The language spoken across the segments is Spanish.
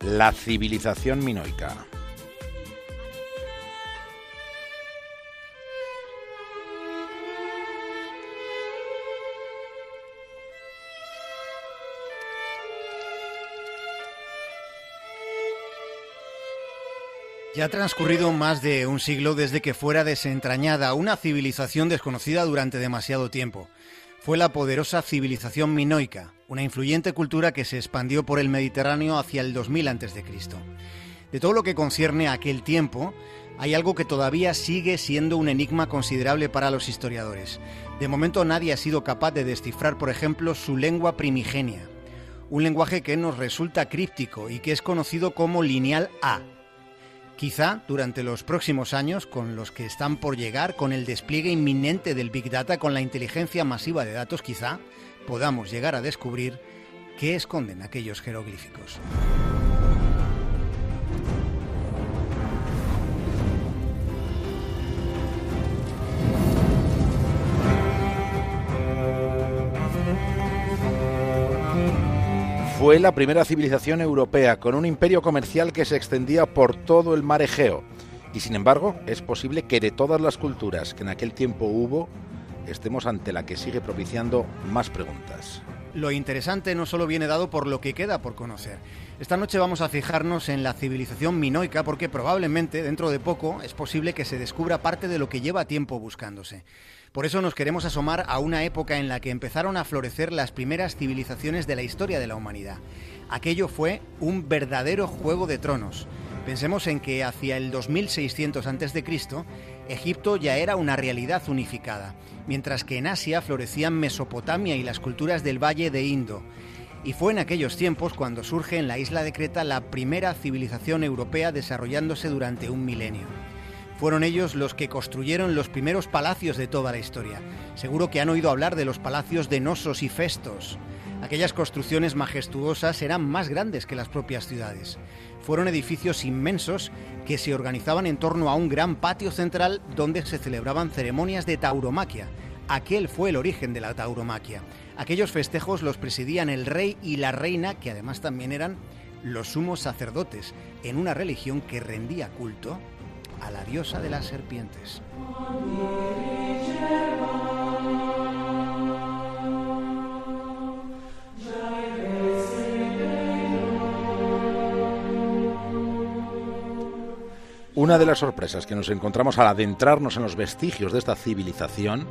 la civilización minoica. Ya ha transcurrido más de un siglo desde que fuera desentrañada una civilización desconocida durante demasiado tiempo. Fue la poderosa civilización minoica, una influyente cultura que se expandió por el Mediterráneo hacia el 2000 a.C. De todo lo que concierne a aquel tiempo, hay algo que todavía sigue siendo un enigma considerable para los historiadores. De momento nadie ha sido capaz de descifrar, por ejemplo, su lengua primigenia, un lenguaje que nos resulta críptico y que es conocido como lineal A. Quizá durante los próximos años, con los que están por llegar, con el despliegue inminente del Big Data, con la inteligencia masiva de datos, quizá podamos llegar a descubrir qué esconden aquellos jeroglíficos. Fue la primera civilización europea con un imperio comercial que se extendía por todo el mar Egeo. Y sin embargo, es posible que de todas las culturas que en aquel tiempo hubo, estemos ante la que sigue propiciando más preguntas. Lo interesante no solo viene dado por lo que queda por conocer. Esta noche vamos a fijarnos en la civilización minoica porque probablemente dentro de poco es posible que se descubra parte de lo que lleva tiempo buscándose. Por eso nos queremos asomar a una época en la que empezaron a florecer las primeras civilizaciones de la historia de la humanidad. Aquello fue un verdadero juego de tronos. Pensemos en que hacia el 2600 a.C., Egipto ya era una realidad unificada, mientras que en Asia florecían Mesopotamia y las culturas del Valle de Indo. Y fue en aquellos tiempos cuando surge en la isla de Creta la primera civilización europea desarrollándose durante un milenio. Fueron ellos los que construyeron los primeros palacios de toda la historia. Seguro que han oído hablar de los palacios de Nosos y Festos. Aquellas construcciones majestuosas eran más grandes que las propias ciudades. Fueron edificios inmensos que se organizaban en torno a un gran patio central donde se celebraban ceremonias de tauromaquia. Aquel fue el origen de la tauromaquia. Aquellos festejos los presidían el rey y la reina, que además también eran los sumos sacerdotes, en una religión que rendía culto a la diosa de las serpientes. Una de las sorpresas que nos encontramos al adentrarnos en los vestigios de esta civilización,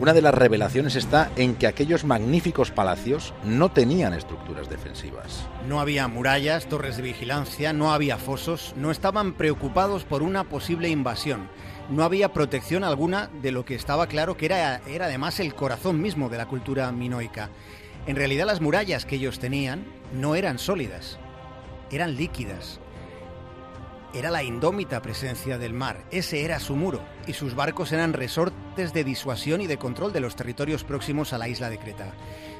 una de las revelaciones está en que aquellos magníficos palacios no tenían estructuras defensivas. No había murallas, torres de vigilancia, no había fosos, no estaban preocupados por una posible invasión. No había protección alguna de lo que estaba claro que era, era además el corazón mismo de la cultura minoica. En realidad las murallas que ellos tenían no eran sólidas, eran líquidas, era la indómita presencia del mar, ese era su muro, y sus barcos eran resortes de disuasión y de control de los territorios próximos a la isla de Creta.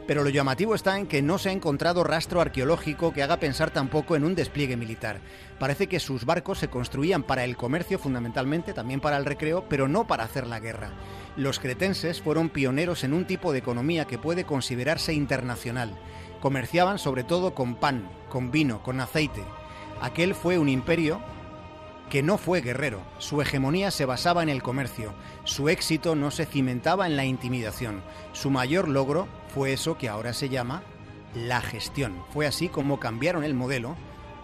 Pero lo llamativo está en que no se ha encontrado rastro arqueológico que haga pensar tampoco en un despliegue militar. Parece que sus barcos se construían para el comercio fundamentalmente, también para el recreo, pero no para hacer la guerra. Los cretenses fueron pioneros en un tipo de economía que puede considerarse internacional. Comerciaban sobre todo con pan, con vino, con aceite. Aquel fue un imperio que no fue guerrero. Su hegemonía se basaba en el comercio. Su éxito no se cimentaba en la intimidación. Su mayor logro fue eso que ahora se llama la gestión. Fue así como cambiaron el modelo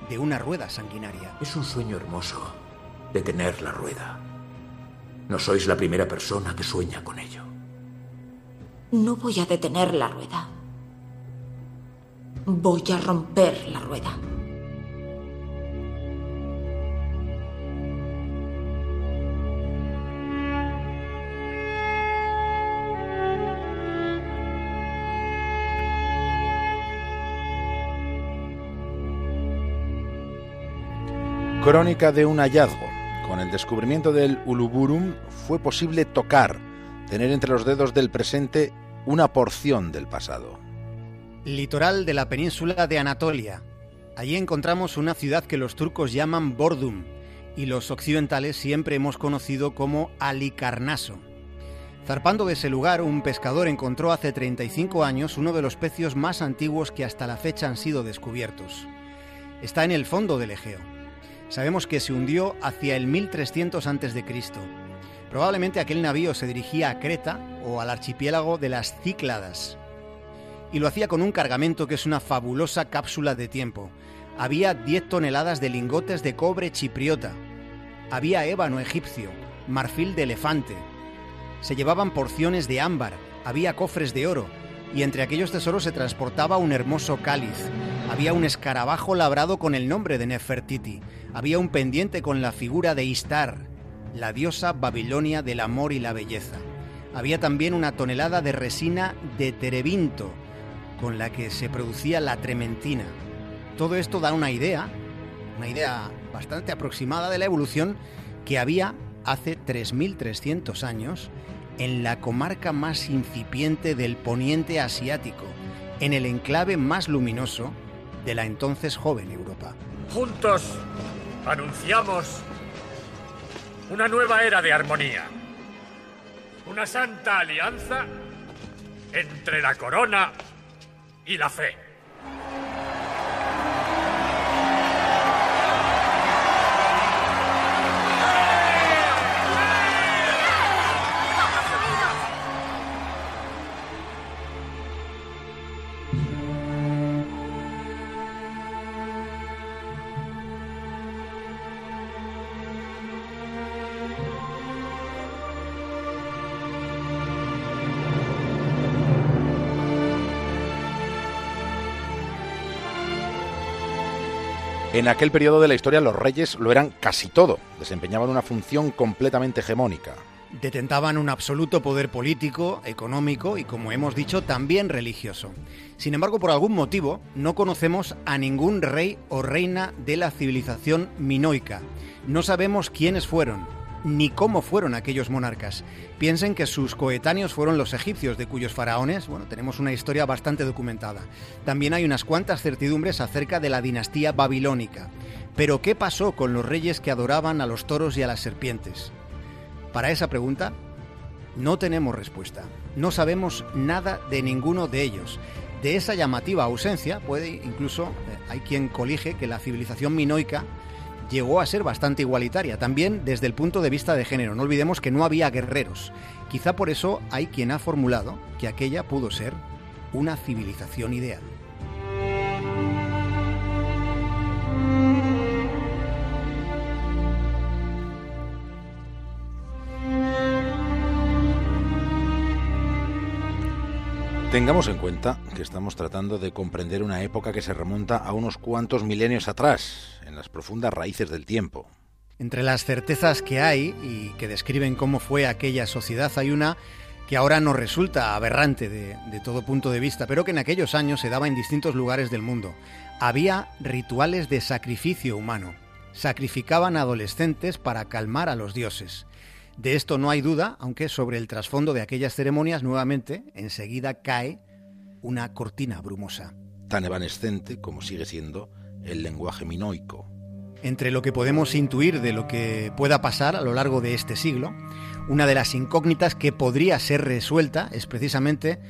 de una rueda sanguinaria. Es un sueño hermoso detener la rueda. No sois la primera persona que sueña con ello. No voy a detener la rueda. Voy a romper la rueda. Crónica de un hallazgo. Con el descubrimiento del Uluburum fue posible tocar, tener entre los dedos del presente una porción del pasado. Litoral de la península de Anatolia. Allí encontramos una ciudad que los turcos llaman Bordum y los occidentales siempre hemos conocido como Alicarnaso. Zarpando de ese lugar, un pescador encontró hace 35 años uno de los pecios más antiguos que hasta la fecha han sido descubiertos. Está en el fondo del Egeo. Sabemos que se hundió hacia el 1300 a.C. Probablemente aquel navío se dirigía a Creta o al archipiélago de las Cícladas. Y lo hacía con un cargamento que es una fabulosa cápsula de tiempo. Había 10 toneladas de lingotes de cobre chipriota. Había ébano egipcio, marfil de elefante, se llevaban porciones de ámbar, había cofres de oro, y entre aquellos tesoros se transportaba un hermoso cáliz. Había un escarabajo labrado con el nombre de Nefertiti. Había un pendiente con la figura de Istar, la diosa babilonia del amor y la belleza. Había también una tonelada de resina de terebinto, con la que se producía la trementina. Todo esto da una idea, una idea bastante aproximada de la evolución que había hace 3.300 años en la comarca más incipiente del poniente asiático, en el enclave más luminoso de la entonces joven Europa. Juntos anunciamos una nueva era de armonía, una santa alianza entre la corona y la fe. En aquel periodo de la historia los reyes lo eran casi todo, desempeñaban una función completamente hegemónica. Detentaban un absoluto poder político, económico y, como hemos dicho, también religioso. Sin embargo, por algún motivo, no conocemos a ningún rey o reina de la civilización minoica. No sabemos quiénes fueron, ni cómo fueron aquellos monarcas. Piensen que sus coetáneos fueron los egipcios, de cuyos faraones, bueno, tenemos una historia bastante documentada. También hay unas cuantas certidumbres acerca de la dinastía babilónica. Pero ¿qué pasó con los reyes que adoraban a los toros y a las serpientes? Para esa pregunta, no tenemos respuesta. No sabemos nada de ninguno de ellos. De esa llamativa ausencia puede incluso, eh, hay quien colige que la civilización minoica llegó a ser bastante igualitaria, también desde el punto de vista de género. No olvidemos que no había guerreros. Quizá por eso hay quien ha formulado que aquella pudo ser una civilización ideal. Tengamos en cuenta que estamos tratando de comprender una época que se remonta a unos cuantos milenios atrás, en las profundas raíces del tiempo. Entre las certezas que hay y que describen cómo fue aquella sociedad, hay una que ahora nos resulta aberrante de, de, todo punto de vista, pero que en aquellos años se daba en distintos lugares del mundo. Había rituales de sacrificio humano. Sacrificaban adolescentes para calmar a los dioses. De esto no hay duda, aunque sobre el trasfondo de aquellas ceremonias nuevamente enseguida cae una cortina brumosa. Tan evanescente como sigue siendo el lenguaje minoico. Entre lo que podemos intuir de lo que pueda pasar a lo largo de este siglo, una de las incógnitas que podría ser resuelta es precisamente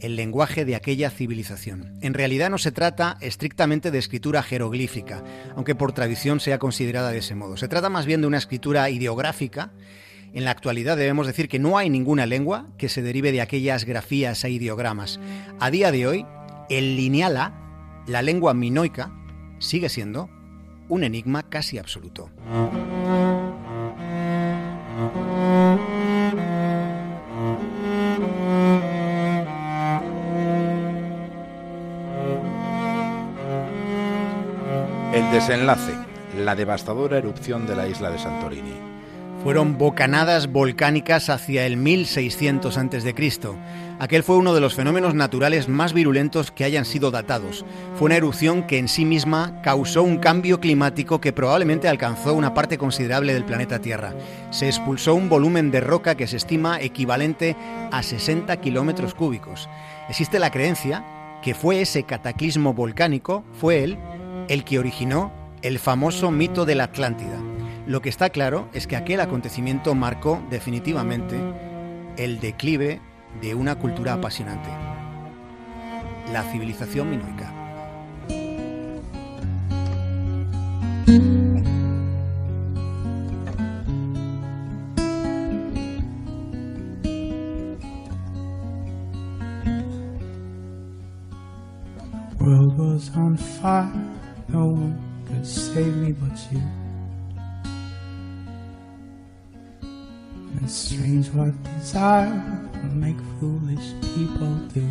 el lenguaje de aquella civilización. En realidad no se trata estrictamente de escritura jeroglífica, aunque por tradición sea considerada de ese modo. Se trata más bien de una escritura ideográfica en la actualidad debemos decir que no hay ninguna lengua que se derive de aquellas grafías e ideogramas. A día de hoy, el lineala, la lengua minoica, sigue siendo un enigma casi absoluto. El desenlace, la devastadora erupción de la isla de Santorini. Fueron bocanadas volcánicas hacia el 1600 a.C. Aquel fue uno de los fenómenos naturales más virulentos que hayan sido datados. Fue una erupción que en sí misma causó un cambio climático que probablemente alcanzó una parte considerable del planeta Tierra. Se expulsó un volumen de roca que se estima equivalente a 60 kilómetros cúbicos. Existe la creencia que fue ese cataclismo volcánico, fue él, el que originó el famoso mito de la Atlántida. Lo que está claro es que aquel acontecimiento marcó definitivamente el declive de una cultura apasionante, la civilización minoica. Strange what desire will make foolish people do.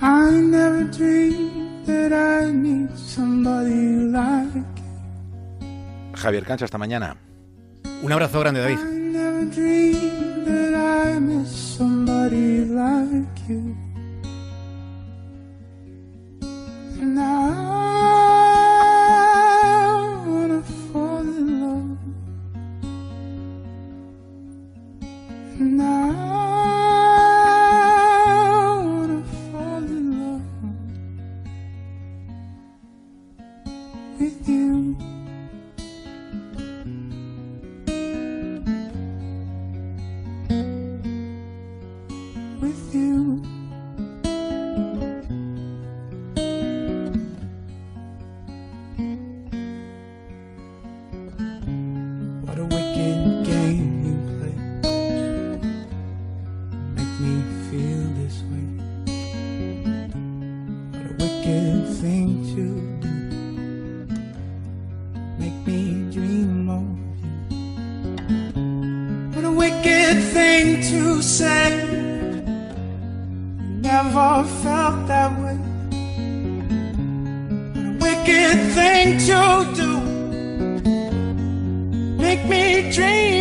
I never dreamed that I need somebody like you. Javier Cancha, hasta mañana. Un abrazo grande, David. wicked thing to do. Make me dream of you. What a wicked thing to say. Never felt that way. What a wicked thing to do. Make me dream.